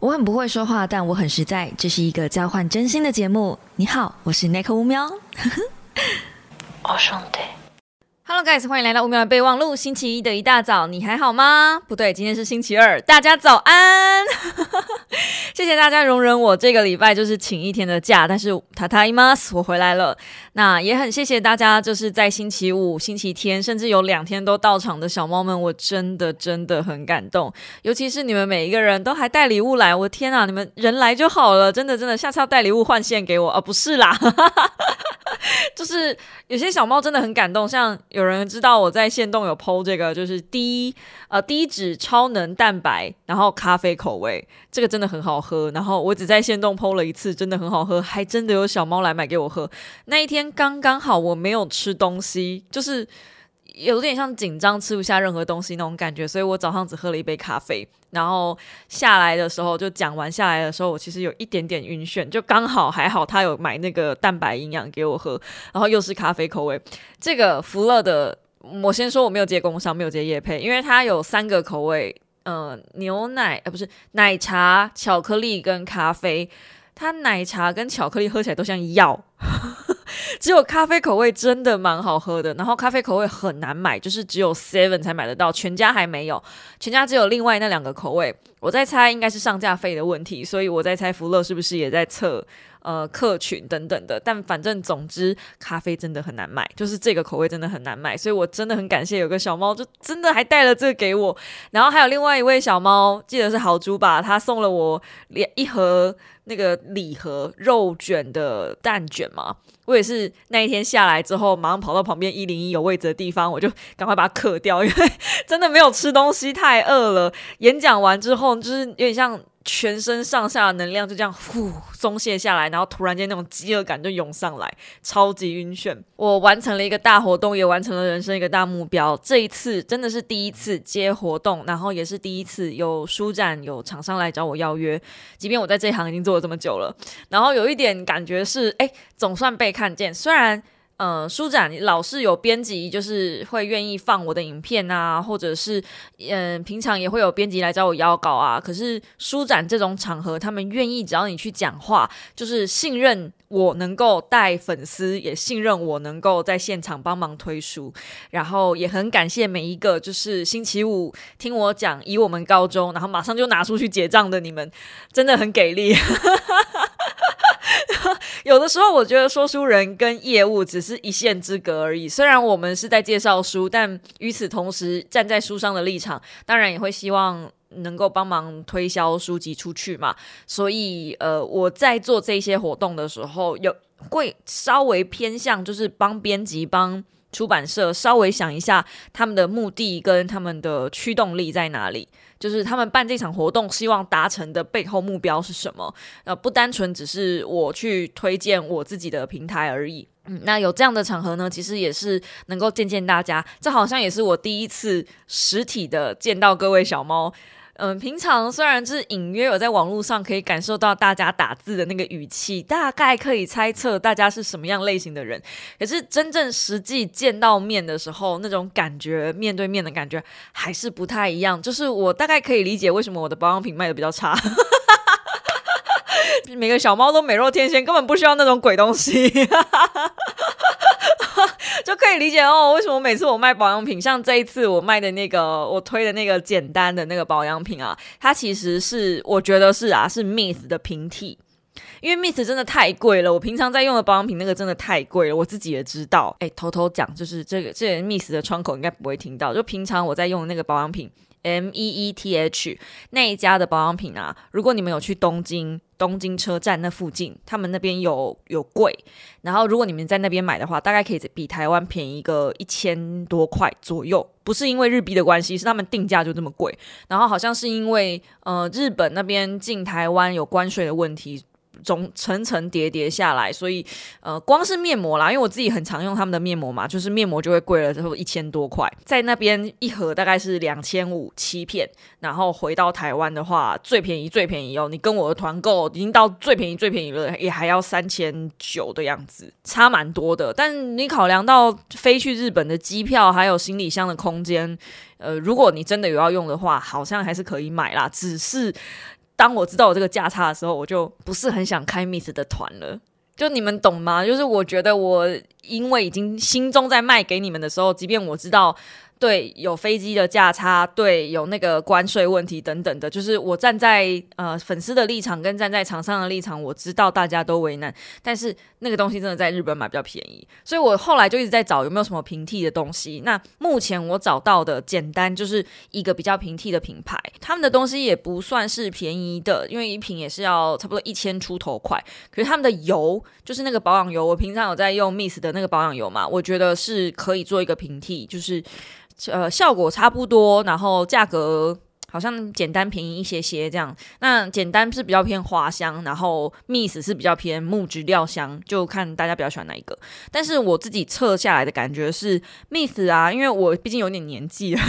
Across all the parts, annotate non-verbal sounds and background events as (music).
我很不会说话，但我很实在。这是一个交换真心的节目。你好，我是 Nick 乌喵。(laughs) 我兄弟。Hello guys，欢迎来到五秒的备忘录。星期一的一大早，你还好吗？不对，今天是星期二，大家早安。(laughs) 谢谢大家容忍我这个礼拜就是请一天的假，但是塔塔伊玛斯我回来了。那也很谢谢大家，就是在星期五、星期天，甚至有两天都到场的小猫们，我真的真的很感动。尤其是你们每一个人都还带礼物来，我天啊，你们人来就好了，真的真的，下次要带礼物换线给我啊？不是啦。(laughs) 就是有些小猫真的很感动，像有人知道我在线动有剖这个，就是低呃低脂超能蛋白，然后咖啡口味，这个真的很好喝。然后我只在线动剖了一次，真的很好喝，还真的有小猫来买给我喝。那一天刚刚好我没有吃东西，就是。有点像紧张吃不下任何东西那种感觉，所以我早上只喝了一杯咖啡，然后下来的时候就讲完下来的时候，我其实有一点点晕眩，就刚好还好他有买那个蛋白营养给我喝，然后又是咖啡口味。这个福乐的，我先说我没有接工商，没有接叶配，因为它有三个口味，嗯，牛奶呃不是奶茶、巧克力跟咖啡，它奶茶跟巧克力喝起来都像药。只有咖啡口味真的蛮好喝的，然后咖啡口味很难买，就是只有 Seven 才买得到，全家还没有，全家只有另外那两个口味。我在猜应该是上架费的问题，所以我在猜福乐是不是也在测呃客群等等的。但反正总之咖啡真的很难买，就是这个口味真的很难买，所以我真的很感谢有个小猫，就真的还带了这个给我。然后还有另外一位小猫，记得是豪猪吧，他送了我两一盒。那个礼盒肉卷的蛋卷嘛，我也是那一天下来之后，马上跑到旁边一零一有位置的地方，我就赶快把它嗑掉，因为 (laughs) 真的没有吃东西，太饿了。演讲完之后，就是有点像。全身上下的能量就这样呼松懈下来，然后突然间那种饥饿感就涌上来，超级晕眩。我完成了一个大活动，也完成了人生一个大目标。这一次真的是第一次接活动，然后也是第一次有书展有厂商来找我邀约。即便我在这行已经做了这么久了，然后有一点感觉是，哎，总算被看见。虽然。嗯，书展老是有编辑，就是会愿意放我的影片啊，或者是嗯，平常也会有编辑来找我邀稿啊。可是书展这种场合，他们愿意只要你去讲话，就是信任我能够带粉丝，也信任我能够在现场帮忙推书。然后也很感谢每一个就是星期五听我讲以我们高中，然后马上就拿出去结账的你们，真的很给力。(laughs) 有的时候，我觉得说书人跟业务只是一线之隔而已。虽然我们是在介绍书，但与此同时，站在书商的立场，当然也会希望能够帮忙推销书籍出去嘛。所以，呃，我在做这些活动的时候，有会稍微偏向，就是帮编辑帮。出版社稍微想一下，他们的目的跟他们的驱动力在哪里？就是他们办这场活动，希望达成的背后目标是什么？呃，不单纯只是我去推荐我自己的平台而已。嗯，那有这样的场合呢，其实也是能够见见大家。这好像也是我第一次实体的见到各位小猫。嗯，平常虽然是隐约有在网络上可以感受到大家打字的那个语气，大概可以猜测大家是什么样类型的人，可是真正实际见到面的时候，那种感觉，面对面的感觉还是不太一样。就是我大概可以理解为什么我的保养品卖的比较差。(laughs) 每个小猫都美若天仙，根本不需要那种鬼东西，就可以理解哦。为什么每次我卖保养品，像这一次我卖的那个，我推的那个简单的那个保养品啊，它其实是我觉得是啊，是 Miss 的平替，因为 Miss 真的太贵了。我平常在用的保养品那个真的太贵了，我自己也知道。哎，偷偷讲，就是这个这 Miss 的窗口应该不会听到。就平常我在用那个保养品。M E E T H 那一家的保养品啊，如果你们有去东京东京车站那附近，他们那边有有柜，然后如果你们在那边买的话，大概可以比台湾便宜个一千多块左右。不是因为日币的关系，是他们定价就这么贵。然后好像是因为呃日本那边进台湾有关税的问题。总层层叠叠下来，所以呃，光是面膜啦，因为我自己很常用他们的面膜嘛，就是面膜就会贵了之后一千多块，在那边一盒大概是两千五七片，然后回到台湾的话，最便宜最便宜哦，你跟我的团购已经到最便宜最便宜了，也还要三千九的样子，差蛮多的。但你考量到飞去日本的机票还有行李箱的空间，呃，如果你真的有要用的话，好像还是可以买啦，只是。当我知道我这个价差的时候，我就不是很想开 Miss 的团了。就你们懂吗？就是我觉得我因为已经心中在卖给你们的时候，即便我知道。对，有飞机的价差，对，有那个关税问题等等的，就是我站在呃粉丝的立场跟站在厂商的立场，我知道大家都为难，但是那个东西真的在日本买比较便宜，所以我后来就一直在找有没有什么平替的东西。那目前我找到的简单就是一个比较平替的品牌，他们的东西也不算是便宜的，因为一瓶也是要差不多一千出头块。可是他们的油就是那个保养油，我平常有在用 Miss 的那个保养油嘛，我觉得是可以做一个平替，就是。呃，效果差不多，然后价格好像简单便宜一些些这样。那简单是比较偏花香，然后 Miss 是比较偏木质料香，就看大家比较喜欢哪一个。但是我自己测下来的感觉是 Miss 啊，因为我毕竟有点年纪了。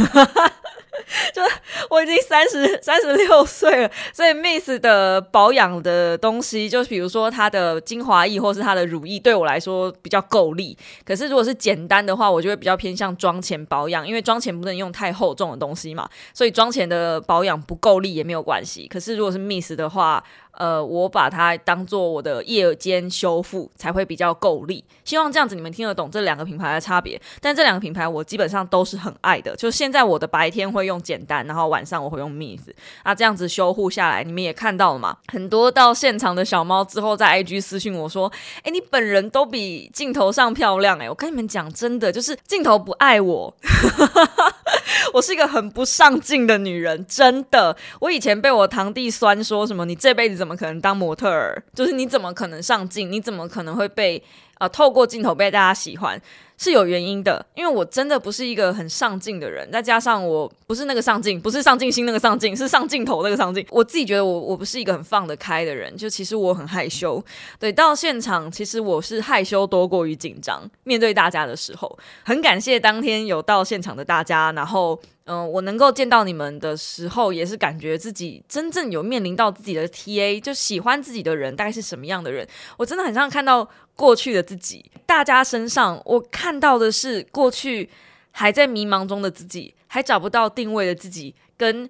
(laughs) 就我已经三十三十六岁了，所以 Miss 的保养的东西，就比如说它的精华液或是它的乳液，对我来说比较够力。可是如果是简单的话，我就会比较偏向妆前保养，因为妆前不能用太厚重的东西嘛，所以妆前的保养不够力也没有关系。可是如果是 Miss 的话，呃，我把它当做我的夜间修复才会比较够力。希望这样子你们听得懂这两个品牌的差别。但这两个品牌我基本上都是很爱的。就现在我的白天会用简单，然后晚上我会用 Miss。啊，这样子修护下来，你们也看到了嘛？很多到现场的小猫之后在 IG 私信我说：“哎，你本人都比镜头上漂亮哎！”我跟你们讲，真的就是镜头不爱我。(laughs) 我是一个很不上进的女人，真的。我以前被我堂弟酸说什么：“你这辈子怎么可能当模特儿？就是你怎么可能上镜？你怎么可能会被啊透过镜头被大家喜欢？”是有原因的，因为我真的不是一个很上进的人，再加上我不是那个上进，不是上进心那个上进，是上镜头那个上进。我自己觉得我我不是一个很放得开的人，就其实我很害羞。对，到现场其实我是害羞多过于紧张，面对大家的时候，很感谢当天有到现场的大家，然后。嗯，我能够见到你们的时候，也是感觉自己真正有面临到自己的 TA，就喜欢自己的人大概是什么样的人。我真的很像看到过去的自己，大家身上我看看到的是过去还在迷茫中的自己，还找不到定位的自己，跟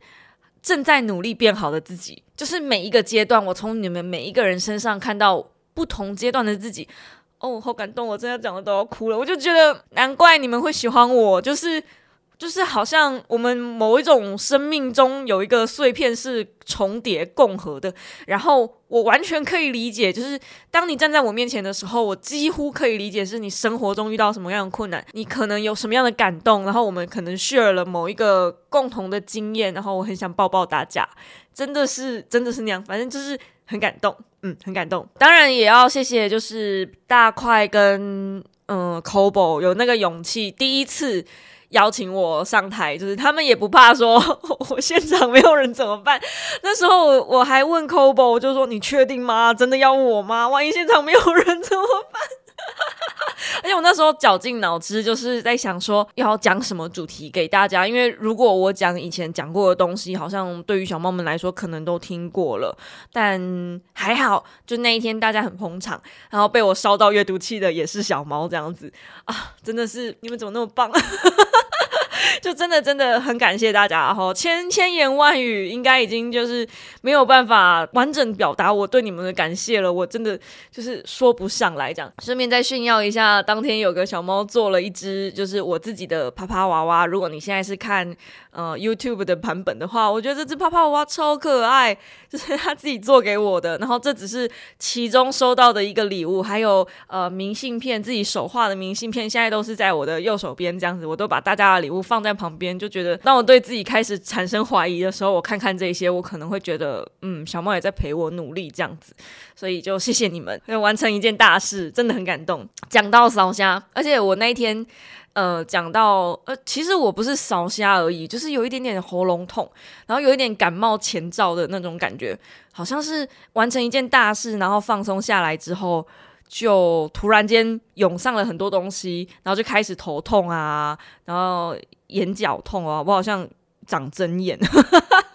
正在努力变好的自己。就是每一个阶段，我从你们每一个人身上看到不同阶段的自己。哦，好感动，我真的讲的都要哭了。我就觉得难怪你们会喜欢我，就是。就是好像我们某一种生命中有一个碎片是重叠共和的，然后我完全可以理解，就是当你站在我面前的时候，我几乎可以理解是你生活中遇到什么样的困难，你可能有什么样的感动，然后我们可能 share 了某一个共同的经验，然后我很想抱抱大家，真的是真的是那样，反正就是很感动，嗯，很感动。当然也要谢谢，就是大块跟嗯 Cobo 有那个勇气，第一次。邀请我上台，就是他们也不怕说，(laughs) 我现场没有人怎么办？那时候我还问 Cobo，就说你确定吗？真的要我吗？万一现场没有人怎么？且我那时候绞尽脑汁，就是在想说要讲什么主题给大家。因为如果我讲以前讲过的东西，好像对于小猫们来说可能都听过了。但还好，就那一天大家很捧场，然后被我烧到阅读器的也是小猫这样子啊！真的是你们怎么那么棒？(laughs) 就真的真的很感谢大家哈，千千言万语应该已经就是没有办法完整表达我对你们的感谢了，我真的就是说不上来。讲顺便再炫耀一下，当天有个小猫做了一只就是我自己的啪啪娃娃。如果你现在是看呃 YouTube 的版本的话，我觉得这只泡泡蛙超可爱，(laughs) 就是他自己做给我的。然后这只是其中收到的一个礼物，还有呃明信片，自己手画的明信片，现在都是在我的右手边这样子，我都把大家的礼物。放在旁边，就觉得当我对自己开始产生怀疑的时候，我看看这些，我可能会觉得，嗯，小猫也在陪我努力这样子，所以就谢谢你们，(laughs) 完成一件大事，真的很感动。讲到烧虾，而且我那一天，呃，讲到，呃，其实我不是烧虾而已，就是有一点点喉咙痛，然后有一点感冒前兆的那种感觉，好像是完成一件大事，然后放松下来之后。就突然间涌上了很多东西，然后就开始头痛啊，然后眼角痛啊，我好像长针眼，(laughs)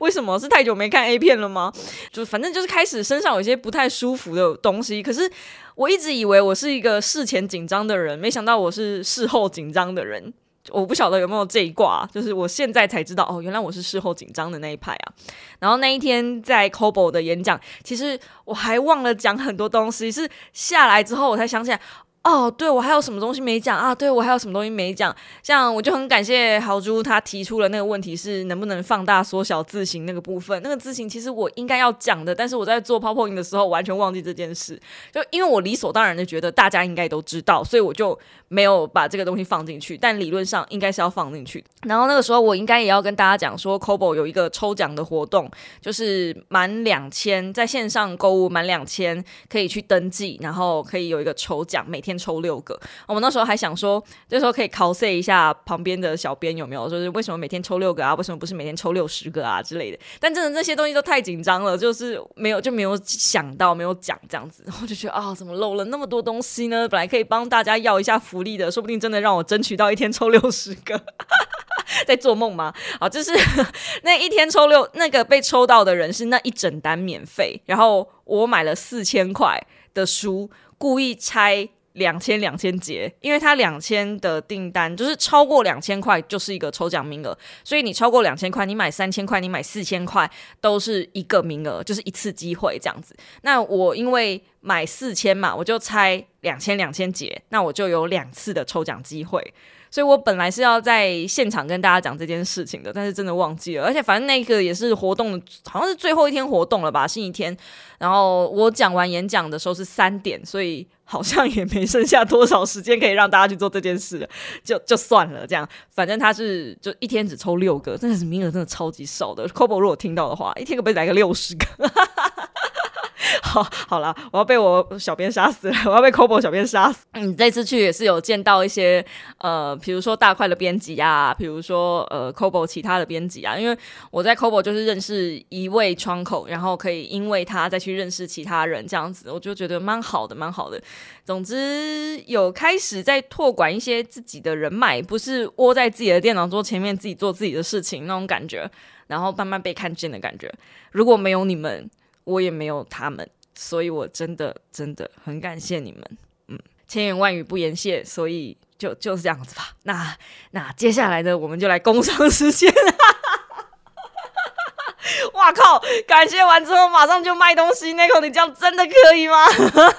为什么是太久没看 A 片了吗？就反正就是开始身上有一些不太舒服的东西，可是我一直以为我是一个事前紧张的人，没想到我是事后紧张的人。我不晓得有没有这一卦，就是我现在才知道哦，原来我是事后紧张的那一派啊。然后那一天在 Cobo 的演讲，其实我还忘了讲很多东西，是下来之后我才想起来。哦，对，我还有什么东西没讲啊？对我还有什么东西没讲？像我就很感谢豪猪，他提出了那个问题是能不能放大、缩小字形那个部分。那个字形其实我应该要讲的，但是我在做 PowerPoint 的时候完全忘记这件事。就因为我理所当然的觉得大家应该都知道，所以我就没有把这个东西放进去。但理论上应该是要放进去。然后那个时候我应该也要跟大家讲说，Cobo 有一个抽奖的活动，就是满两千在线上购物满两千可以去登记，然后可以有一个抽奖，每天。抽六个，我们那时候还想说，这时候可以 cos 一下旁边的小编有没有，说是为什么每天抽六个啊？为什么不是每天抽六十个啊之类的？但真的这些东西都太紧张了，就是没有就没有想到，没有讲这样子，然后就觉得啊，怎么漏了那么多东西呢？本来可以帮大家要一下福利的，说不定真的让我争取到一天抽六十个，(laughs) 在做梦吗？好，就是 (laughs) 那一天抽六那个被抽到的人是那一整单免费，然后我买了四千块的书，故意拆。两千两千节，因为它两千的订单就是超过两千块就是一个抽奖名额，所以你超过两千块，你买三千块，你买四千块都是一个名额，就是一次机会这样子。那我因为买四千嘛，我就拆两千两千节，那我就有两次的抽奖机会。所以我本来是要在现场跟大家讲这件事情的，但是真的忘记了。而且反正那个也是活动，好像是最后一天活动了吧，星期天。然后我讲完演讲的时候是三点，所以好像也没剩下多少时间可以让大家去做这件事，(laughs) 就就算了。这样，反正他是就一天只抽六个，真的是名额真的超级少的。Cobo 如果听到的话，一天可不可以来个六十个？(laughs) 好，好了，我要被我小编杀死了，(laughs) 我要被 Cobo 小编杀死。嗯，这次去也是有见到一些呃，比如说大块的编辑啊，比如说呃 Cobo 其他的编辑啊，因为我在 Cobo 就是认识一位窗口，然后可以因为他再去认识其他人，这样子我就觉得蛮好的，蛮好的。总之有开始在拓管一些自己的人脉，不是窝在自己的电脑桌前面自己做自己的事情那种感觉，然后慢慢被看见的感觉。如果没有你们。我也没有他们，所以我真的真的很感谢你们，嗯，千言万语不言谢，所以就就是这样子吧。那那接下来呢我们就来工商时间。(laughs) 哇靠！感谢完之后马上就卖东西，那口你这样真的可以吗？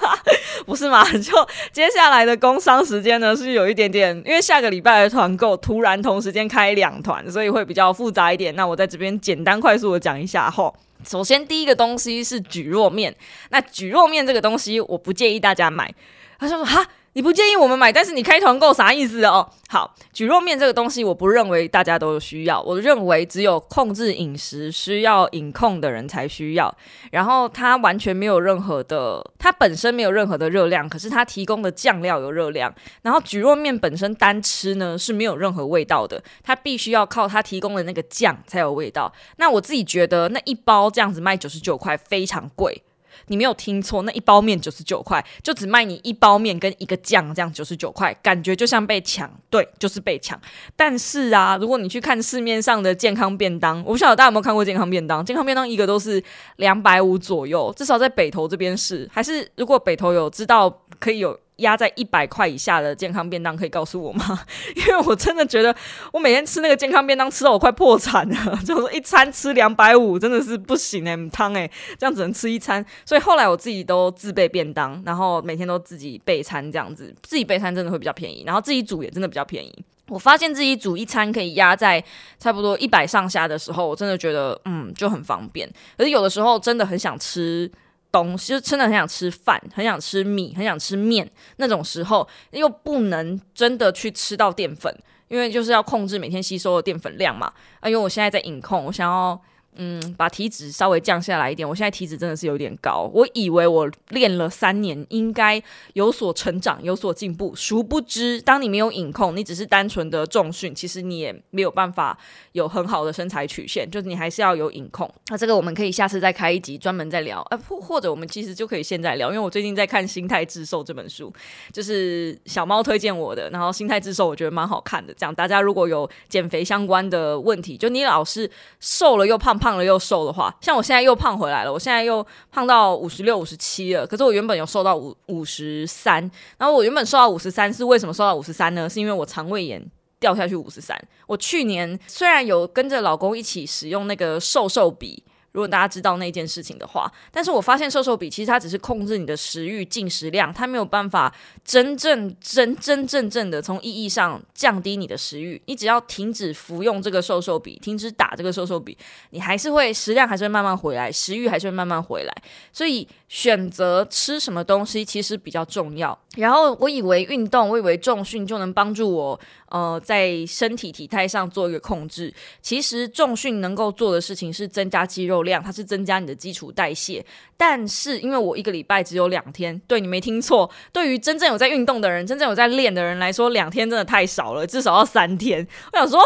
(laughs) 不是嘛？(laughs) 就接下来的工商时间呢，是有一点点，因为下个礼拜的团购突然同时间开两团，所以会比较复杂一点。那我在这边简单快速的讲一下吼。首先，第一个东西是蒟蒻面。那蒟蒻面这个东西，我不建议大家买。他说：“哈。”你不建议我们买，但是你开团购啥意思哦？好，蒟蒻面这个东西，我不认为大家都需要。我认为只有控制饮食需要饮控的人才需要。然后它完全没有任何的，它本身没有任何的热量，可是它提供的酱料有热量。然后蒟蒻面本身单吃呢是没有任何味道的，它必须要靠它提供的那个酱才有味道。那我自己觉得那一包这样子卖九十九块，非常贵。你没有听错，那一包面九十九块，就只卖你一包面跟一个酱，这样九十九块，感觉就像被抢，对，就是被抢。但是啊，如果你去看市面上的健康便当，我不晓得大家有没有看过健康便当，健康便当一个都是两百五左右，至少在北投这边是，还是如果北投有知道可以有。压在一百块以下的健康便当可以告诉我吗？(laughs) 因为我真的觉得我每天吃那个健康便当吃到我快破产了，(laughs) 就是一餐吃两百五真的是不行哎，汤哎，这样只能吃一餐。所以后来我自己都自备便当，然后每天都自己备餐，这样子自己备餐真的会比较便宜，然后自己煮也真的比较便宜。我发现自己煮一餐可以压在差不多一百上下的时候，我真的觉得嗯就很方便。可是有的时候真的很想吃。东西就真的很想吃饭，很想吃米，很想吃面那种时候，又不能真的去吃到淀粉，因为就是要控制每天吸收的淀粉量嘛。啊，因为我现在在饮控，我想要。嗯，把体脂稍微降下来一点。我现在体脂真的是有点高。我以为我练了三年，应该有所成长、有所进步。殊不知，当你没有饮控，你只是单纯的重训，其实你也没有办法有很好的身材曲线。就是你还是要有饮控。(laughs) 那这个我们可以下次再开一集专门再聊。呃，或或者我们其实就可以现在聊，因为我最近在看《心态致瘦》这本书，就是小猫推荐我的。然后《心态致瘦》我觉得蛮好看的。这样大家如果有减肥相关的问题，就你老是瘦了又胖。胖了又瘦的话，像我现在又胖回来了，我现在又胖到五十六、五十七了。可是我原本有瘦到五五十三，然后我原本瘦到五十三是为什么瘦到五十三呢？是因为我肠胃炎掉下去五十三。我去年虽然有跟着老公一起使用那个瘦瘦笔。如果大家知道那件事情的话，但是我发现瘦瘦笔其实它只是控制你的食欲进食量，它没有办法真正真真正正的从意义上降低你的食欲。你只要停止服用这个瘦瘦笔，停止打这个瘦瘦笔，你还是会食量还是会慢慢回来，食欲还是会慢慢回来。所以选择吃什么东西其实比较重要。然后我以为运动，我以为重训就能帮助我。呃，在身体体态上做一个控制，其实重训能够做的事情是增加肌肉量，它是增加你的基础代谢。但是因为我一个礼拜只有两天，对你没听错，对于真正有在运动的人，真正有在练的人来说，两天真的太少了，至少要三天。(laughs) 我想说。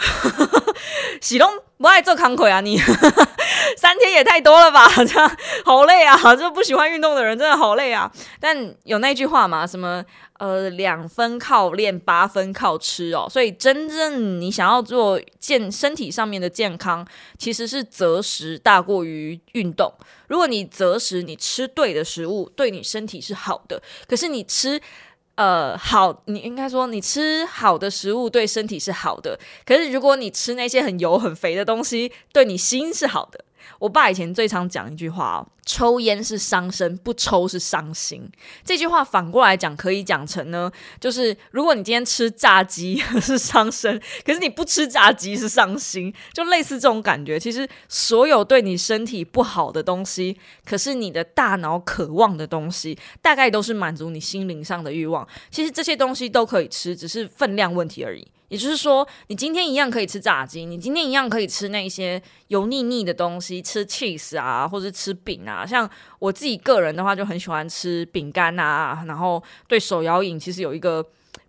(laughs) 喜东不爱做康腿啊！你 (laughs) 三天也太多了吧？这样好累啊！就不喜欢运动的人真的好累啊！但有那句话嘛，什么呃，两分靠练，八分靠吃哦。所以真正你想要做健身体上面的健康，其实是择食大过于运动。如果你择食，你吃对的食物，对你身体是好的。可是你吃。呃，好，你应该说你吃好的食物对身体是好的，可是如果你吃那些很油很肥的东西，对你心是好的。我爸以前最常讲一句话哦，抽烟是伤身，不抽是伤心。这句话反过来讲，可以讲成呢，就是如果你今天吃炸鸡 (laughs) 是伤身，可是你不吃炸鸡是伤心，就类似这种感觉。其实所有对你身体不好的东西，可是你的大脑渴望的东西，大概都是满足你心灵上的欲望。其实这些东西都可以吃，只是分量问题而已。也就是说，你今天一样可以吃炸鸡，你今天一样可以吃那些油腻腻的东西，吃 cheese 啊，或者吃饼啊。像我自己个人的话，就很喜欢吃饼干啊，然后对手摇饮其实有一个。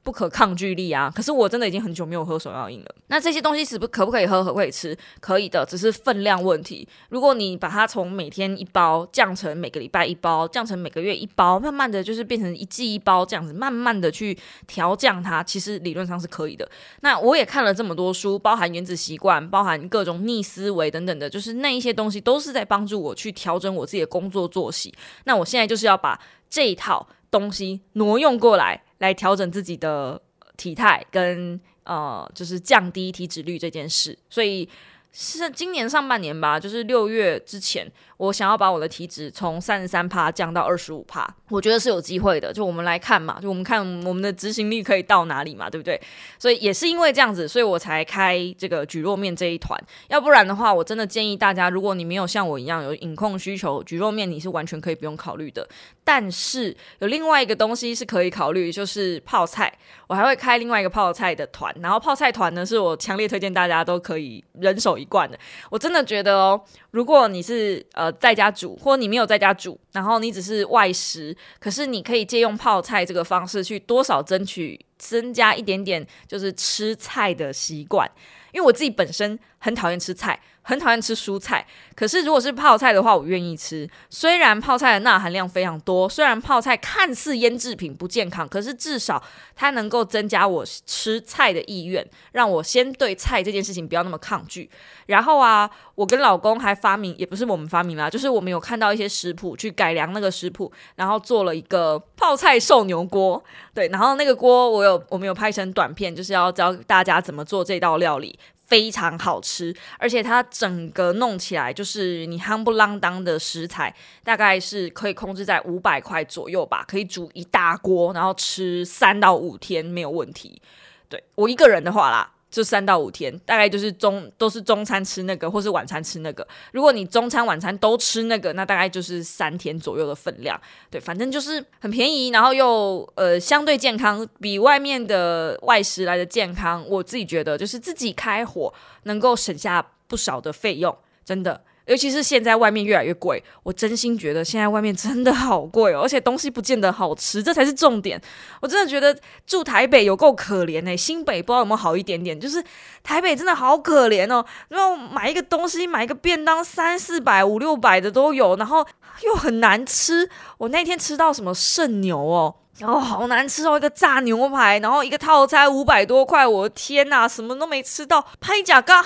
不可抗拒力啊！可是我真的已经很久没有喝手摇饮了。那这些东西是不可不可以喝？可不可以吃？可以的，只是分量问题。如果你把它从每天一包降成每个礼拜一包，降成每个月一包，慢慢的就是变成一季一包这样子，慢慢的去调降它，其实理论上是可以的。那我也看了这么多书，包含原子习惯，包含各种逆思维等等的，就是那一些东西都是在帮助我去调整我自己的工作作息。那我现在就是要把这一套东西挪用过来。来调整自己的体态，跟呃，就是降低体脂率这件事，所以是今年上半年吧，就是六月之前。我想要把我的体脂从三十三帕降到二十五帕，我觉得是有机会的。就我们来看嘛，就我们看我们的执行力可以到哪里嘛，对不对？所以也是因为这样子，所以我才开这个举肉面这一团。要不然的话，我真的建议大家，如果你没有像我一样有饮控需求，举肉面你是完全可以不用考虑的。但是有另外一个东西是可以考虑，就是泡菜。我还会开另外一个泡菜的团，然后泡菜团呢，是我强烈推荐大家都可以人手习惯的。我真的觉得哦，如果你是呃。在家煮，或你没有在家煮，然后你只是外食，可是你可以借用泡菜这个方式去多少争取增加一点点，就是吃菜的习惯。因为我自己本身很讨厌吃菜。很讨厌吃蔬菜，可是如果是泡菜的话，我愿意吃。虽然泡菜的钠含量非常多，虽然泡菜看似腌制品不健康，可是至少它能够增加我吃菜的意愿，让我先对菜这件事情不要那么抗拒。然后啊，我跟老公还发明，也不是我们发明啦，就是我们有看到一些食谱去改良那个食谱，然后做了一个泡菜瘦牛锅。对，然后那个锅我有我们有拍成短片，就是要教大家怎么做这道料理。非常好吃，而且它整个弄起来就是你夯不啷当的食材，大概是可以控制在五百块左右吧，可以煮一大锅，然后吃三到五天没有问题。对我一个人的话啦。就三到五天，大概就是中都是中餐吃那个，或是晚餐吃那个。如果你中餐晚餐都吃那个，那大概就是三天左右的分量。对，反正就是很便宜，然后又呃相对健康，比外面的外食来的健康。我自己觉得，就是自己开火能够省下不少的费用，真的。尤其是现在外面越来越贵，我真心觉得现在外面真的好贵哦，而且东西不见得好吃，这才是重点。我真的觉得住台北有够可怜哎，新北不知道有没有好一点点，就是台北真的好可怜哦。然后买一个东西，买一个便当，三四百、五六百的都有，然后又很难吃。我那天吃到什么圣牛哦，然后好难吃哦，一个炸牛排，然后一个套餐五百多块，我的天哪，什么都没吃到，拍假杠。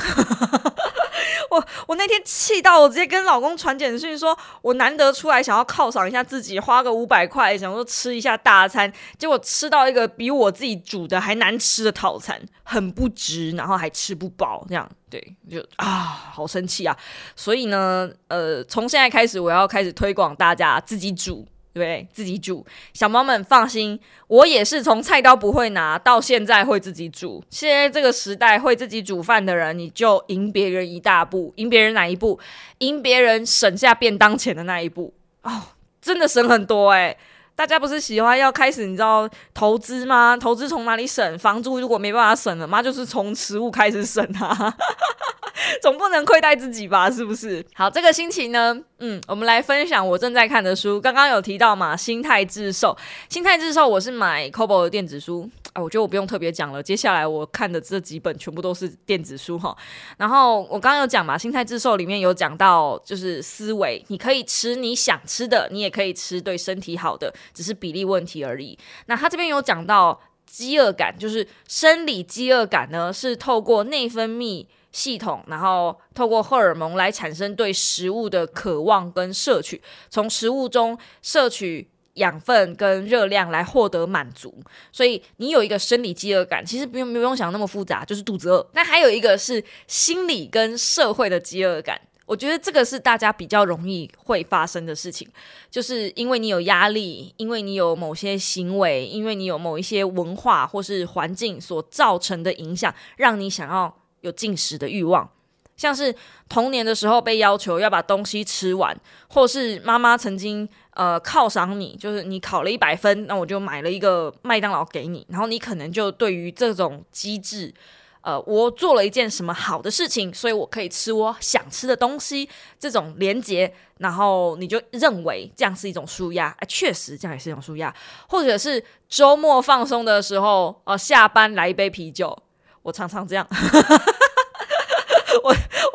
(laughs) 我我那天气到我直接跟老公传简讯说，我难得出来想要犒赏一下自己，花个五百块，想说吃一下大餐，结果吃到一个比我自己煮的还难吃的套餐，很不值，然后还吃不饱，这样对，就啊，好生气啊！所以呢，呃，从现在开始，我要开始推广大家自己煮。对，自己煮，小猫们放心，我也是从菜刀不会拿到现在会自己煮。现在这个时代，会自己煮饭的人，你就赢别人一大步。赢别人哪一步？赢别人省下便当钱的那一步。哦，真的省很多哎！大家不是喜欢要开始，你知道投资吗？投资从哪里省？房租如果没办法省了，妈就是从食物开始省啊。(laughs) 总不能亏待自己吧？是不是？好，这个星期呢，嗯，我们来分享我正在看的书。刚刚有提到嘛，《心态致瘦》。《心态致瘦》我是买 c o b o 的电子书啊，我觉得我不用特别讲了。接下来我看的这几本全部都是电子书哈。然后我刚刚有讲嘛，《心态致瘦》里面有讲到，就是思维，你可以吃你想吃的，你也可以吃对身体好的，只是比例问题而已。那他这边有讲到饥饿感，就是生理饥饿感呢，是透过内分泌。系统，然后透过荷尔蒙来产生对食物的渴望跟摄取，从食物中摄取养分跟热量来获得满足。所以你有一个生理饥饿感，其实不用不用想那么复杂，就是肚子饿。那还有一个是心理跟社会的饥饿感，我觉得这个是大家比较容易会发生的事情，就是因为你有压力，因为你有某些行为，因为你有某一些文化或是环境所造成的影响，让你想要。有进食的欲望，像是童年的时候被要求要把东西吃完，或是妈妈曾经呃犒赏你，就是你考了一百分，那我就买了一个麦当劳给你，然后你可能就对于这种机制，呃，我做了一件什么好的事情，所以我可以吃我想吃的东西，这种连接，然后你就认为这样是一种舒压，哎，确实这样也是一种舒压，或者是周末放松的时候，呃，下班来一杯啤酒。我常常这样，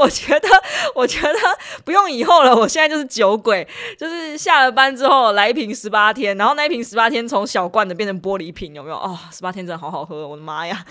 我觉得，我觉得不用以后了。我现在就是酒鬼，就是下了班之后来一瓶十八天，然后那一瓶十八天从小罐的变成玻璃瓶，有没有？哦，十八天真的好好喝，我的妈呀！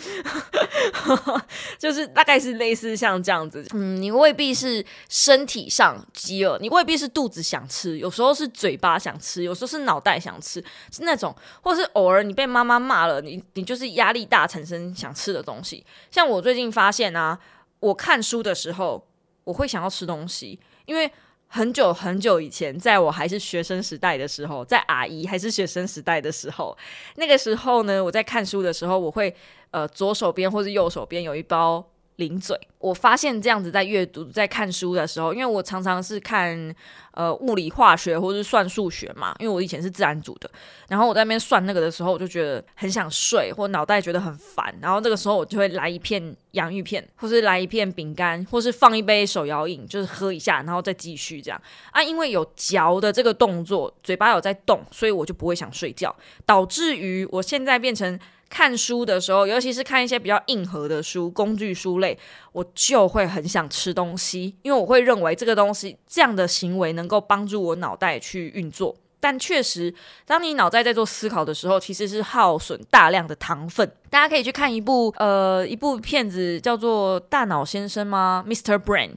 (laughs) 就是大概是类似像这样子，嗯，你未必是身体上饥饿，你未必是肚子想吃，有时候是嘴巴想吃，有时候是脑袋想吃，是那种，或是偶尔你被妈妈骂了，你你就是压力大产生想吃的东西。像我最近发现啊，我看书的时候，我会想要吃东西，因为很久很久以前，在我还是学生时代的时候，在阿姨还是学生时代的时候，那个时候呢，我在看书的时候，我会呃左手边或者右手边有一包。零嘴，我发现这样子在阅读、在看书的时候，因为我常常是看呃物理、化学或是算数学嘛，因为我以前是自然组的，然后我在那边算那个的时候，我就觉得很想睡，或脑袋觉得很烦，然后这个时候我就会来一片洋芋片，或是来一片饼干，或是放一杯手摇饮，就是喝一下，然后再继续这样。啊，因为有嚼的这个动作，嘴巴有在动，所以我就不会想睡觉，导致于我现在变成。看书的时候，尤其是看一些比较硬核的书、工具书类，我就会很想吃东西，因为我会认为这个东西这样的行为能够帮助我脑袋去运作。但确实，当你脑袋在做思考的时候，其实是耗损大量的糖分。大家可以去看一部呃一部片子，叫做《大脑先生》吗？Mr. Brain，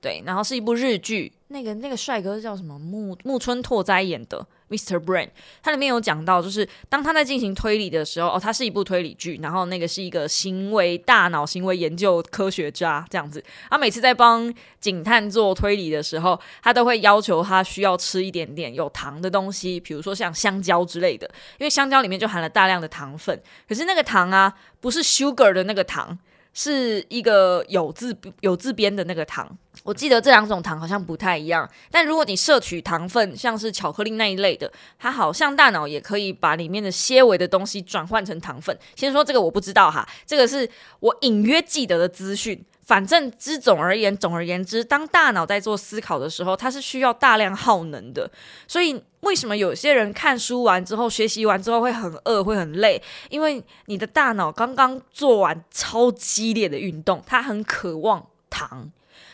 对，然后是一部日剧。那个那个帅哥叫什么？木木村拓哉演的。Mr. Brain，它里面有讲到，就是当他在进行推理的时候，哦，它是一部推理剧，然后那个是一个行为大脑行为研究科学家这样子，他每次在帮警探做推理的时候，他都会要求他需要吃一点点有糖的东西，比如说像香蕉之类的，因为香蕉里面就含了大量的糖分，可是那个糖啊，不是 sugar 的那个糖。是一个有自有字边的那个糖，我记得这两种糖好像不太一样。但如果你摄取糖分，像是巧克力那一类的，它好像大脑也可以把里面的纤维的东西转换成糖分。先说这个我不知道哈，这个是我隐约记得的资讯。反正之总而言，总而言之，当大脑在做思考的时候，它是需要大量耗能的。所以，为什么有些人看书完之后、学习完之后会很饿、会很累？因为你的大脑刚刚做完超激烈的运动，它很渴望糖，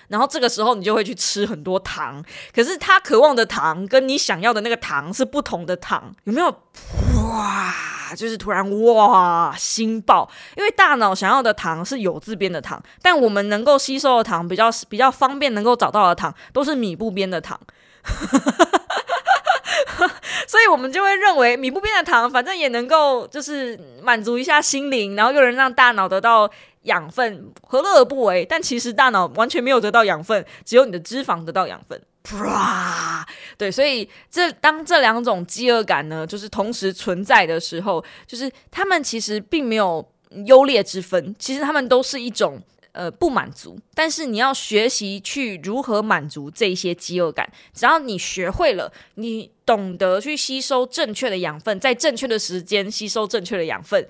然后这个时候你就会去吃很多糖。可是，他渴望的糖跟你想要的那个糖是不同的糖，有没有？哇！就是突然哇，心爆！因为大脑想要的糖是有字边的糖，但我们能够吸收的糖比较比较方便能够找到的糖，都是米布边的糖。(laughs) 所以我们就会认为米不边的糖，反正也能够就是满足一下心灵，然后又能让大脑得到养分，何乐而不为？但其实大脑完全没有得到养分，只有你的脂肪得到养分。啪！对，所以这当这两种饥饿感呢，就是同时存在的时候，就是他们其实并没有优劣之分，其实他们都是一种。呃，不满足，但是你要学习去如何满足这些饥饿感。只要你学会了，你懂得去吸收正确的养分，在正确的时间吸收正确的养分，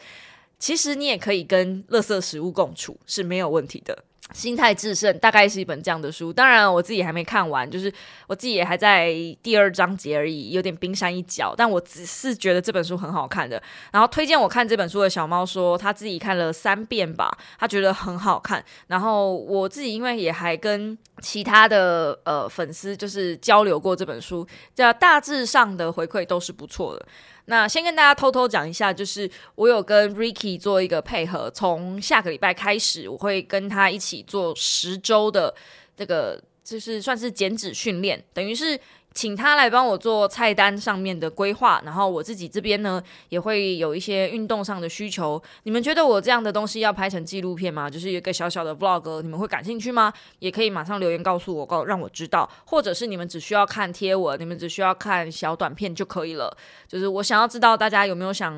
其实你也可以跟垃圾食物共处，是没有问题的。心态制胜大概是一本这样的书，当然我自己还没看完，就是我自己也还在第二章节而已，有点冰山一角。但我只是觉得这本书很好看的。然后推荐我看这本书的小猫说，他自己看了三遍吧，他觉得很好看。然后我自己因为也还跟其他的呃粉丝就是交流过这本书，这大致上的回馈都是不错的。那先跟大家偷偷讲一下，就是我有跟 Ricky 做一个配合，从下个礼拜开始，我会跟他一起做十周的这个，就是算是减脂训练，等于是。请他来帮我做菜单上面的规划，然后我自己这边呢也会有一些运动上的需求。你们觉得我这样的东西要拍成纪录片吗？就是一个小小的 vlog，你们会感兴趣吗？也可以马上留言告诉我，告让我知道。或者是你们只需要看贴文，你们只需要看小短片就可以了。就是我想要知道大家有没有想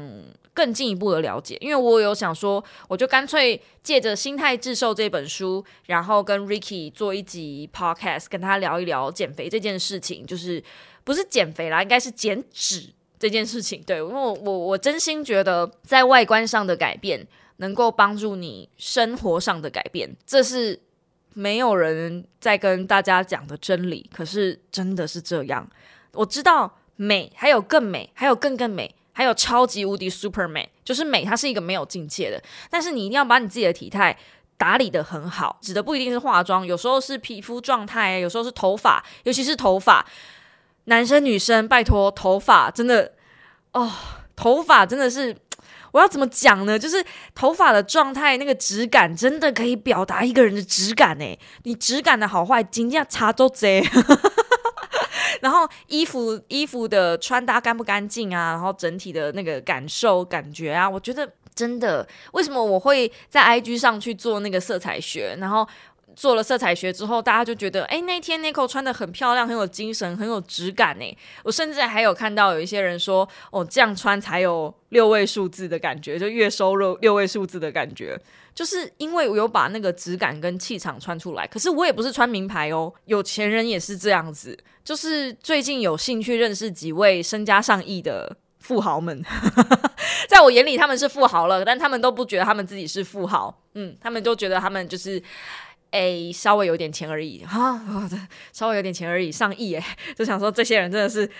更进一步的了解，因为我有想说，我就干脆借着《心态致瘦》这本书，然后跟 Ricky 做一集 podcast，跟他聊一聊减肥这件事情，就是。不是减肥啦？应该是减脂这件事情。对，因为我我我真心觉得，在外观上的改变能够帮助你生活上的改变，这是没有人在跟大家讲的真理。可是真的是这样。我知道美还有更美，还有更更美，还有超级无敌 super 美，就是美，它是一个没有境界的。但是你一定要把你自己的体态打理的很好，指的不一定是化妆，有时候是皮肤状态，有时候是头发，尤其是头发。男生女生，拜托，头发真的哦，头发真的是，我要怎么讲呢？就是头发的状态，那个质感，真的可以表达一个人的质感诶。你质感的好坏，今天查都贼。然后衣服衣服的穿搭干不干净啊？然后整体的那个感受感觉啊，我觉得真的，为什么我会在 IG 上去做那个色彩学？然后。做了色彩学之后，大家就觉得，哎，那天 Nico 穿的很漂亮，很有精神，很有质感呢。我甚至还有看到有一些人说，哦，这样穿才有六位数字的感觉，就月收入六位数字的感觉，就是因为我有把那个质感跟气场穿出来。可是我也不是穿名牌哦，有钱人也是这样子。就是最近有兴趣认识几位身家上亿的富豪们，(laughs) 在我眼里他们是富豪了，但他们都不觉得他们自己是富豪。嗯，他们都觉得他们就是。哎，稍微有点钱而已哈，(laughs) 稍微有点钱而已，上亿哎，就想说这些人真的是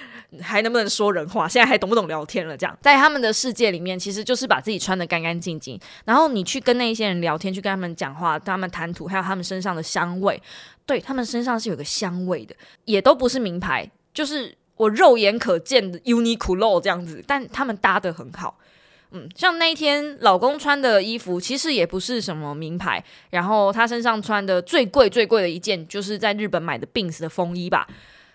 还能不能说人话？现在还懂不懂聊天了？这样，在他们的世界里面，其实就是把自己穿的干干净净，然后你去跟那一些人聊天，去跟他们讲话，他们谈吐，还有他们身上的香味，对他们身上是有个香味的，也都不是名牌，就是我肉眼可见的 Uniqlo 这样子，但他们搭的很好。嗯，像那一天老公穿的衣服，其实也不是什么名牌。然后他身上穿的最贵最贵的一件，就是在日本买的 Bins 的风衣吧。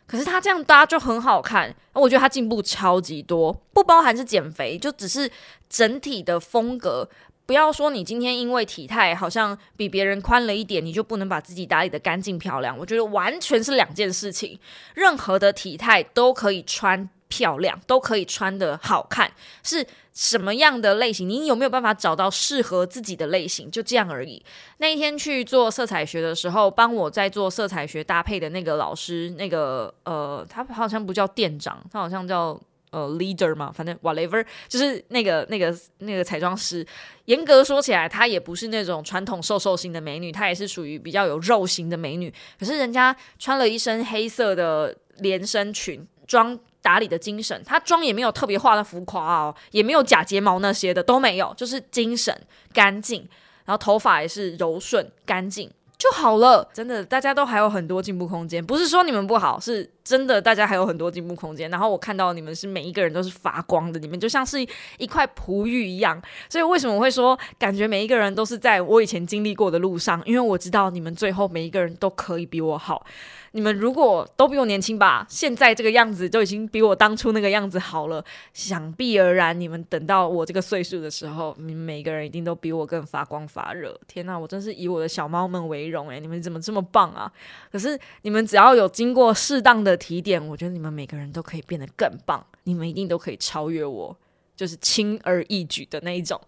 可是他这样搭就很好看，我觉得他进步超级多，不包含是减肥，就只是整体的风格。不要说你今天因为体态好像比别人宽了一点，你就不能把自己打理的干净漂亮。我觉得完全是两件事情，任何的体态都可以穿。漂亮都可以穿的好看，是什么样的类型？你有没有办法找到适合自己的类型？就这样而已。那一天去做色彩学的时候，帮我在做色彩学搭配的那个老师，那个呃，他好像不叫店长，他好像叫呃 leader 嘛，反正 whatever，就是那个那个那个彩妆师。严格说起来，她也不是那种传统瘦瘦型的美女，她也是属于比较有肉型的美女。可是人家穿了一身黑色的连身裙，妆。打理的精神，她妆也没有特别画的浮夸哦，也没有假睫毛那些的都没有，就是精神干净，然后头发也是柔顺干净就好了。真的，大家都还有很多进步空间，不是说你们不好，是真的大家还有很多进步空间。然后我看到你们是每一个人都是发光的，你们就像是一块璞玉一样。所以为什么我会说，感觉每一个人都是在我以前经历过的路上？因为我知道你们最后每一个人都可以比我好。你们如果都比我年轻吧，现在这个样子就已经比我当初那个样子好了。想必而然，你们等到我这个岁数的时候，你们每个人一定都比我更发光发热。天哪，我真是以我的小猫们为荣诶，你们怎么这么棒啊？可是你们只要有经过适当的提点，我觉得你们每个人都可以变得更棒，你们一定都可以超越我，就是轻而易举的那一种。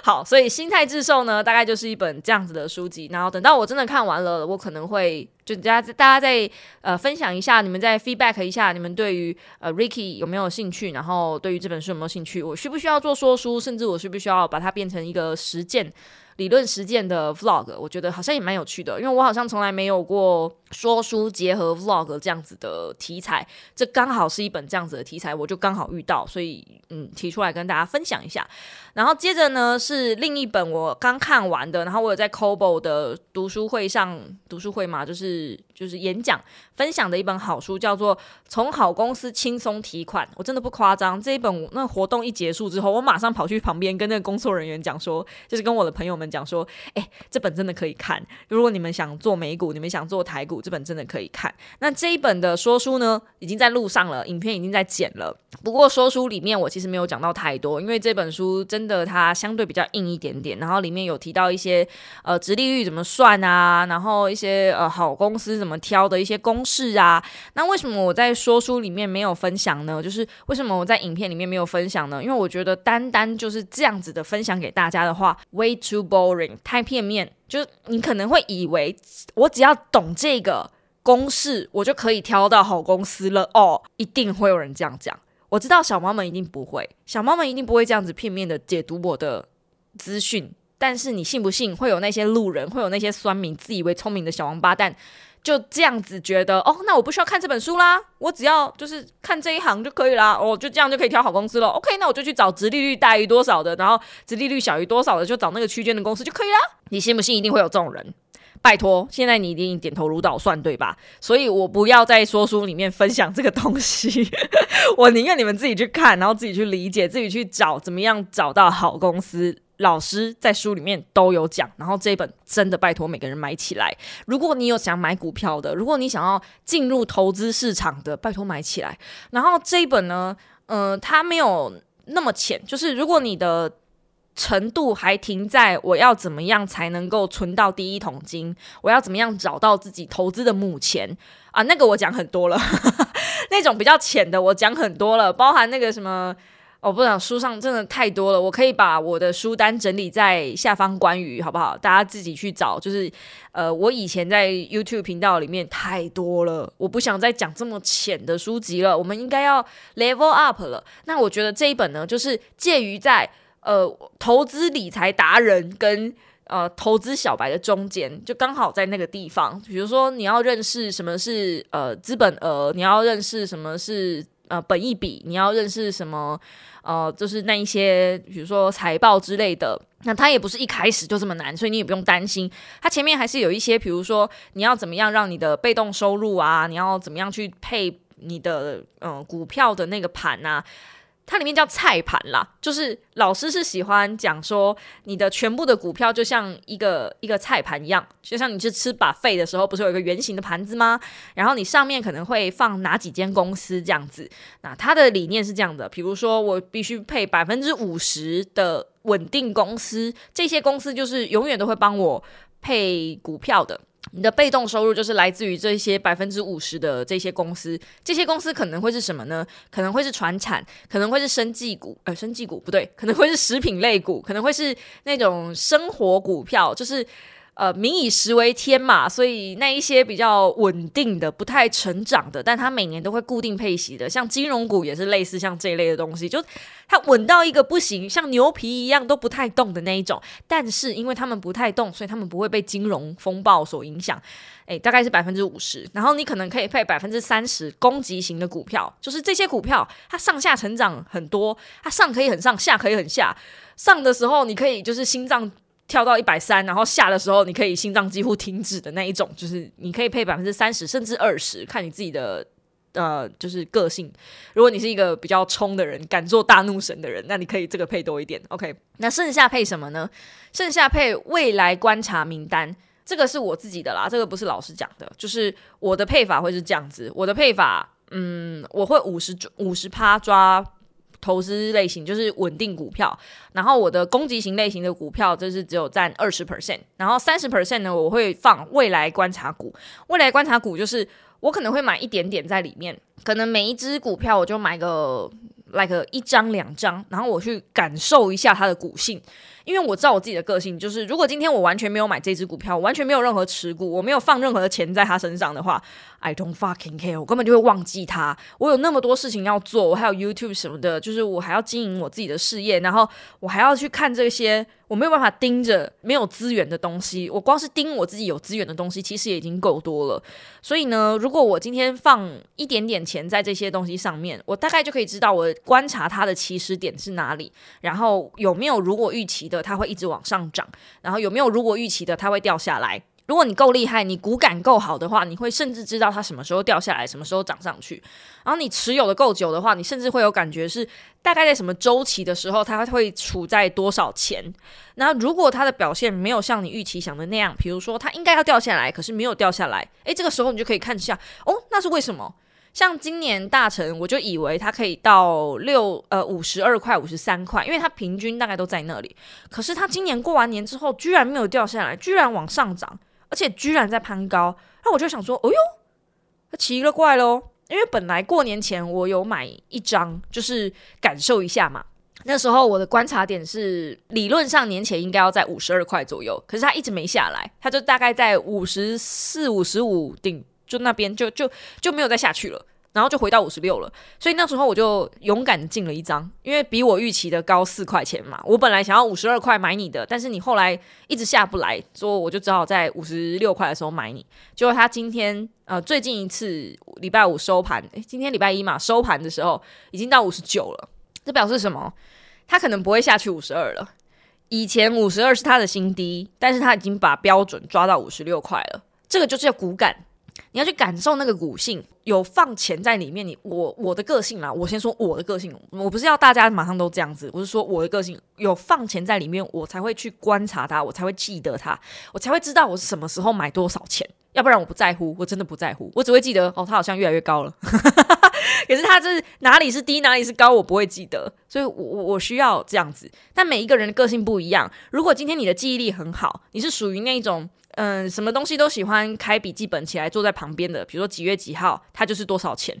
(laughs) 好，所以心态致胜呢，大概就是一本这样子的书籍。然后等到我真的看完了，我可能会就大家大家再呃分享一下，你们再 feedback 一下，你们对于呃 Ricky 有没有兴趣？然后对于这本书有没有兴趣？我需不需要做说书？甚至我需不需要把它变成一个实践？理论实践的 vlog，我觉得好像也蛮有趣的，因为我好像从来没有过说书结合 vlog 这样子的题材，这刚好是一本这样子的题材，我就刚好遇到，所以嗯提出来跟大家分享一下。然后接着呢是另一本我刚看完的，然后我有在 Kobo 的读书会上读书会嘛，就是就是演讲分享的一本好书，叫做《从好公司轻松提款》，我真的不夸张，这一本那活动一结束之后，我马上跑去旁边跟那个工作人员讲说，就是跟我的朋友们。讲说，哎，这本真的可以看。如果你们想做美股，你们想做台股，这本真的可以看。那这一本的说书呢，已经在路上了，影片已经在剪了。不过说书里面我其实没有讲到太多，因为这本书真的它相对比较硬一点点。然后里面有提到一些呃，直利率怎么算啊，然后一些呃好公司怎么挑的一些公式啊。那为什么我在说书里面没有分享呢？就是为什么我在影片里面没有分享呢？因为我觉得单单就是这样子的分享给大家的话，way too boring，太片面，就是你可能会以为我只要懂这个公式，我就可以挑到好公司了哦。一定会有人这样讲，我知道小猫们一定不会，小猫们一定不会这样子片面的解读我的资讯。但是你信不信，会有那些路人，会有那些酸民，自以为聪明的小王八蛋。就这样子觉得哦，那我不需要看这本书啦，我只要就是看这一行就可以啦，哦，就这样就可以挑好公司了。OK，那我就去找直利率大于多少的，然后直利率小于多少的，就找那个区间的公司就可以啦。你信不信？一定会有这种人？拜托，现在你一定点头如捣蒜，对吧？所以我不要在说书里面分享这个东西，(laughs) 我宁愿你们自己去看，然后自己去理解，自己去找怎么样找到好公司。老师在书里面都有讲，然后这一本真的拜托每个人买起来。如果你有想买股票的，如果你想要进入投资市场的，拜托买起来。然后这一本呢，呃，它没有那么浅，就是如果你的程度还停在我要怎么样才能够存到第一桶金，我要怎么样找到自己投资的母钱啊，那个我讲很多了。(laughs) 那种比较浅的我讲很多了，包含那个什么。我不想书上真的太多了，我可以把我的书单整理在下方关于好不好？大家自己去找。就是呃，我以前在 YouTube 频道里面太多了，我不想再讲这么浅的书籍了。我们应该要 level up 了。那我觉得这一本呢，就是介于在呃投资理财达人跟呃投资小白的中间，就刚好在那个地方。比如说你要认识什么是呃资本额，你要认识什么是呃本益比，你要认识什么。呃，就是那一些，比如说财报之类的，那它也不是一开始就这么难，所以你也不用担心。它前面还是有一些，比如说你要怎么样让你的被动收入啊，你要怎么样去配你的嗯股票的那个盘啊。它里面叫菜盘啦，就是老师是喜欢讲说，你的全部的股票就像一个一个菜盘一样，就像你去吃把费的时候，不是有一个圆形的盘子吗？然后你上面可能会放哪几间公司这样子。那他的理念是这样的，比如说我必须配百分之五十的稳定公司，这些公司就是永远都会帮我配股票的。你的被动收入就是来自于这些百分之五十的这些公司，这些公司可能会是什么呢？可能会是船产，可能会是生技股，呃，生技股不对，可能会是食品类股，可能会是那种生活股票，就是。呃，民以食为天嘛，所以那一些比较稳定的、不太成长的，但它每年都会固定配息的，像金融股也是类似像这一类的东西，就它稳到一个不行，像牛皮一样都不太动的那一种。但是因为他们不太动，所以他们不会被金融风暴所影响。诶，大概是百分之五十，然后你可能可以配百分之三十攻击型的股票，就是这些股票它上下成长很多，它上可以很上，下可以很下。上的时候你可以就是心脏。跳到一百三，然后下的时候你可以心脏几乎停止的那一种，就是你可以配百分之三十甚至二十，看你自己的呃就是个性。如果你是一个比较冲的人，敢做大怒神的人，那你可以这个配多一点。OK，那剩下配什么呢？剩下配未来观察名单。这个是我自己的啦，这个不是老师讲的，就是我的配法会是这样子。我的配法，嗯，我会五十五十趴抓投资类型，就是稳定股票。然后我的攻击型类型的股票，就是只有占二十 percent。然后三十 percent 呢，我会放未来观察股。未来观察股就是我可能会买一点点在里面，可能每一只股票我就买个 like 一张两张，然后我去感受一下它的股性。因为我知道我自己的个性，就是如果今天我完全没有买这只股票，完全没有任何持股，我没有放任何的钱在它身上的话，I don't fucking care，我根本就会忘记它。我有那么多事情要做，我还有 YouTube 什么的，就是我还要经营我自己的事业，然后我还要去看这些，我没有办法盯着没有资源的东西。我光是盯我自己有资源的东西，其实也已经够多了。所以呢，如果我今天放一点点钱在这些东西上面，我大概就可以知道我观察它的起始点是哪里，然后有没有如果预期的它会一直往上涨，然后有没有如果预期的它会掉下来。如果你够厉害，你骨感够好的话，你会甚至知道它什么时候掉下来，什么时候涨上去。然后你持有的够久的话，你甚至会有感觉是大概在什么周期的时候，它会处在多少钱。那如果它的表现没有像你预期想的那样，比如说它应该要掉下来，可是没有掉下来，诶，这个时候你就可以看一下，哦，那是为什么？像今年大成，我就以为它可以到六呃五十二块、五十三块，因为它平均大概都在那里。可是它今年过完年之后，居然没有掉下来，居然往上涨，而且居然在攀高。那我就想说，哦哟，奇了怪喽！因为本来过年前我有买一张，就是感受一下嘛。那时候我的观察点是，理论上年前应该要在五十二块左右，可是它一直没下来，它就大概在五十四、五十五顶。就那边就就就没有再下去了，然后就回到五十六了。所以那时候我就勇敢进了一张，因为比我预期的高四块钱嘛。我本来想要五十二块买你的，但是你后来一直下不来，所以我就只好在五十六块的时候买你。结果他今天呃最近一次礼拜五收盘，今天礼拜一嘛收盘的时候已经到五十九了。这表示什么？他可能不会下去五十二了。以前五十二是他的新低，但是他已经把标准抓到五十六块了。这个就是叫骨感。你要去感受那个股性，有放钱在里面。你我我的个性啦，我先说我的个性，我不是要大家马上都这样子，我是说我的个性有放钱在里面，我才会去观察它，我才会记得它，我才会知道我是什么时候买多少钱。要不然我不在乎，我真的不在乎，我只会记得哦，它好像越来越高了。(laughs) 可是它这是哪里是低，哪里是高，我不会记得，所以我我我需要这样子。但每一个人的个性不一样，如果今天你的记忆力很好，你是属于那种。嗯，什么东西都喜欢开笔记本起来坐在旁边的，比如说几月几号，它就是多少钱，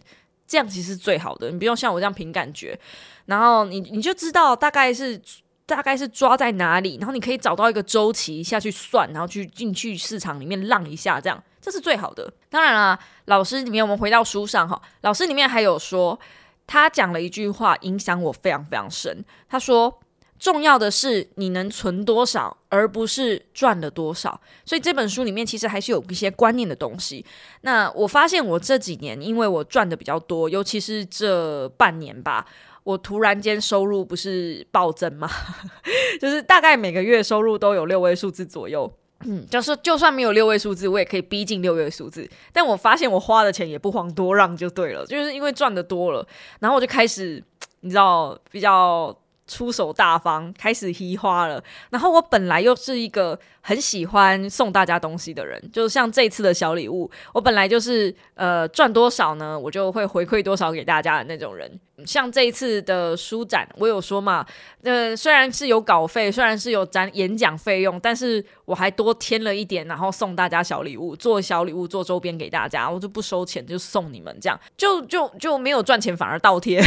这样其实是最好的。你不用像我这样凭感觉，然后你你就知道大概是大概是抓在哪里，然后你可以找到一个周期下去算，然后去进去市场里面浪一下，这样这是最好的。当然啦，老师里面我们回到书上哈，老师里面还有说，他讲了一句话影响我非常非常深，他说。重要的是你能存多少，而不是赚了多少。所以这本书里面其实还是有一些观念的东西。那我发现我这几年，因为我赚的比较多，尤其是这半年吧，我突然间收入不是暴增吗？(laughs) 就是大概每个月收入都有六位数字左右。嗯，就是就算没有六位数字，我也可以逼近六位数字。但我发现我花的钱也不遑多让，就对了，就是因为赚的多了，然后我就开始，你知道比较。出手大方，开始批花了。然后我本来又是一个很喜欢送大家东西的人，就像这次的小礼物，我本来就是呃赚多少呢，我就会回馈多少给大家的那种人。像这一次的书展，我有说嘛，呃虽然是有稿费，虽然是有展演讲费用，但是我还多添了一点，然后送大家小礼物，做小礼物，做周边给大家，我就不收钱，就送你们这样，就就就没有赚钱，反而倒贴。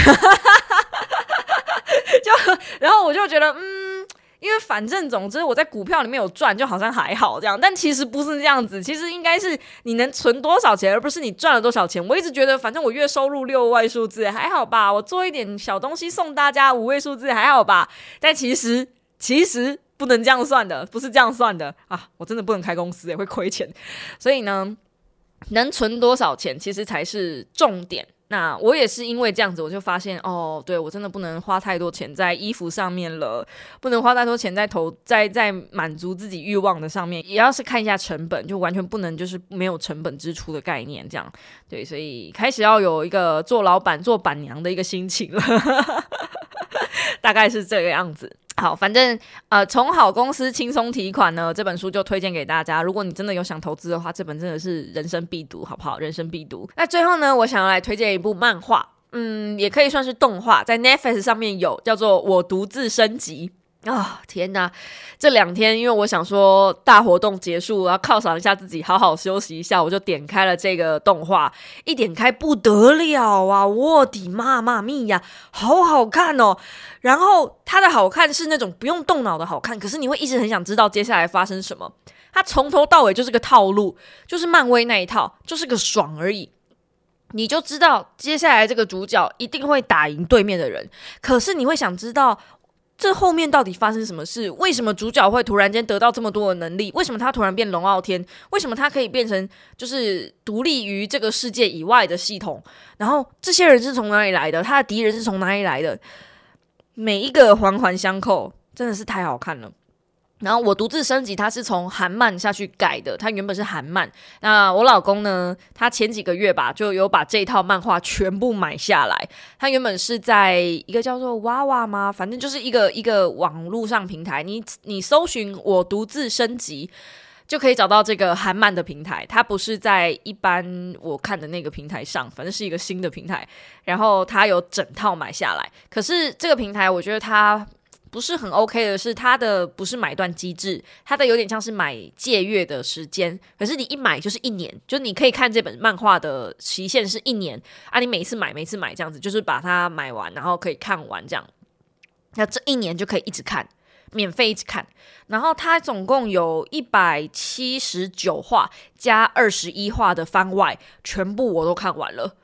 然后我就觉得，嗯，因为反正总之我在股票里面有赚，就好像还好这样。但其实不是这样子，其实应该是你能存多少钱，而不是你赚了多少钱。我一直觉得，反正我月收入六位数字还好吧，我做一点小东西送大家五位数字还好吧。但其实其实不能这样算的，不是这样算的啊！我真的不能开公司，也会亏钱。所以呢，能存多少钱其实才是重点。那我也是因为这样子，我就发现哦，对我真的不能花太多钱在衣服上面了，不能花太多钱在投在在满足自己欲望的上面，也要是看一下成本，就完全不能就是没有成本支出的概念，这样对，所以开始要有一个做老板做板娘的一个心情了，(laughs) 大概是这个样子。好，反正呃，从好公司轻松提款呢，这本书就推荐给大家。如果你真的有想投资的话，这本真的是人生必读，好不好？人生必读。那最后呢，我想要来推荐一部漫画，嗯，也可以算是动画，在 Netflix 上面有，叫做《我独自升级》。啊天哪！这两天因为我想说大活动结束，我要犒赏一下自己，好好休息一下，我就点开了这个动画。一点开不得了啊！我的妈妈咪呀，好好看哦！然后它的好看是那种不用动脑的好看，可是你会一直很想知道接下来发生什么。它从头到尾就是个套路，就是漫威那一套，就是个爽而已。你就知道接下来这个主角一定会打赢对面的人，可是你会想知道。这后面到底发生什么事？为什么主角会突然间得到这么多的能力？为什么他突然变龙傲天？为什么他可以变成就是独立于这个世界以外的系统？然后这些人是从哪里来的？他的敌人是从哪里来的？每一个环环相扣，真的是太好看了。然后我独自升级，它是从韩漫下去改的，它原本是韩漫。那我老公呢，他前几个月吧，就有把这套漫画全部买下来。他原本是在一个叫做娃娃吗？反正就是一个一个网络上平台，你你搜寻我独自升级，就可以找到这个韩漫的平台。它不是在一般我看的那个平台上，反正是一个新的平台。然后他有整套买下来，可是这个平台我觉得它。不是很 OK 的是，它的不是买断机制，它的有点像是买借阅的时间。可是你一买就是一年，就你可以看这本漫画的期限是一年啊。你每次买，每次买这样子，就是把它买完，然后可以看完这样。那这一年就可以一直看，免费一直看。然后它总共有一百七十九话加二十一话的番外，全部我都看完了。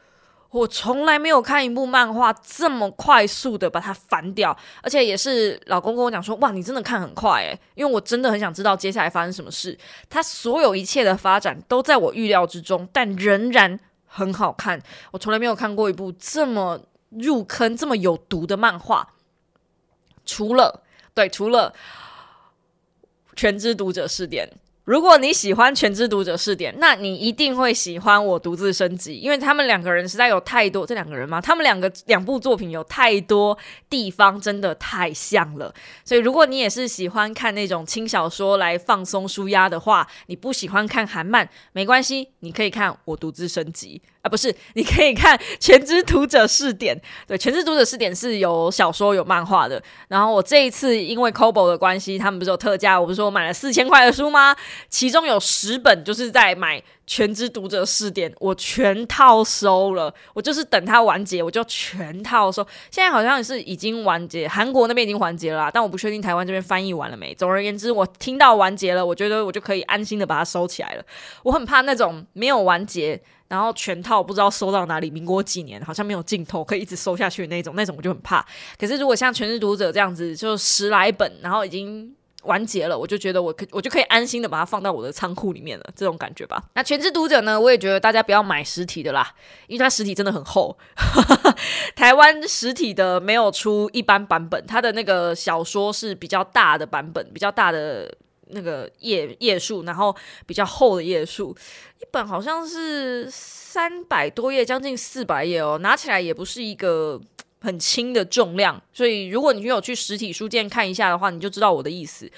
我从来没有看一部漫画这么快速的把它翻掉，而且也是老公跟我讲说：“哇，你真的看很快诶！”因为我真的很想知道接下来发生什么事。它所有一切的发展都在我预料之中，但仍然很好看。我从来没有看过一部这么入坑、这么有毒的漫画。除了对，除了《全知读者试点》。如果你喜欢《全知读者试点》，那你一定会喜欢我独自升级，因为他们两个人实在有太多这两个人吗？他们两个两部作品有太多地方真的太像了，所以如果你也是喜欢看那种轻小说来放松舒压的话，你不喜欢看韩漫没关系，你可以看我独自升级。啊，不是，你可以看《全知读者试点》。对，《全知读者试点》是有小说、有漫画的。然后我这一次因为 Kobo 的关系，他们不是有特价？我不是说我买了四千块的书吗？其中有十本就是在买《全知读者试点》，我全套收了。我就是等它完结，我就全套收。现在好像是已经完结，韩国那边已经完结了，但我不确定台湾这边翻译完了没。总而言之，我听到完结了，我觉得我就可以安心的把它收起来了。我很怕那种没有完结。然后全套不知道收到哪里，民国几年好像没有尽头，可以一直收下去那种，那种我就很怕。可是如果像《全职读者》这样子，就十来本，然后已经完结了，我就觉得我可我就可以安心的把它放到我的仓库里面了，这种感觉吧。那《全职读者》呢，我也觉得大家不要买实体的啦，因为它实体真的很厚。(laughs) 台湾实体的没有出一般版本，它的那个小说是比较大的版本，比较大的。那个页页数，然后比较厚的页数，一本好像是三百多页，将近四百页哦，拿起来也不是一个很轻的重量，所以如果你有去实体书店看一下的话，你就知道我的意思。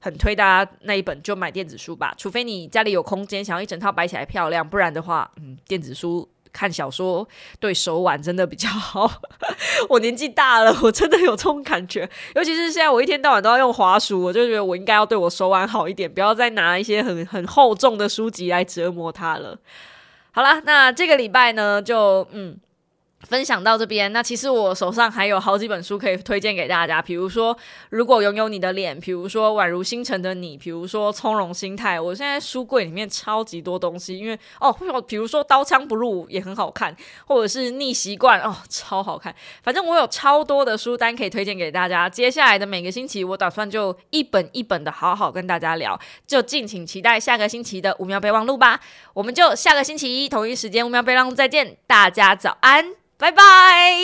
很推大家那一本就买电子书吧，除非你家里有空间，想要一整套摆起来漂亮，不然的话，嗯，电子书。看小说对手腕真的比较好。(laughs) 我年纪大了，我真的有这种感觉。尤其是现在，我一天到晚都要用滑鼠，我就觉得我应该要对我手腕好一点，不要再拿一些很很厚重的书籍来折磨它了。好啦，那这个礼拜呢，就嗯。分享到这边，那其实我手上还有好几本书可以推荐给大家，比如说《如果拥有你的脸》，比如说《宛如星辰的你》，比如说《从容心态》。我现在书柜里面超级多东西，因为哦，比如说《刀枪不入》也很好看，或者是《逆习惯》哦，超好看。反正我有超多的书单可以推荐给大家。接下来的每个星期，我打算就一本一本的好好跟大家聊，就敬请期待下个星期的五秒备忘录吧。我们就下个星期一同一时间我们要贝浪再见大家早安拜拜。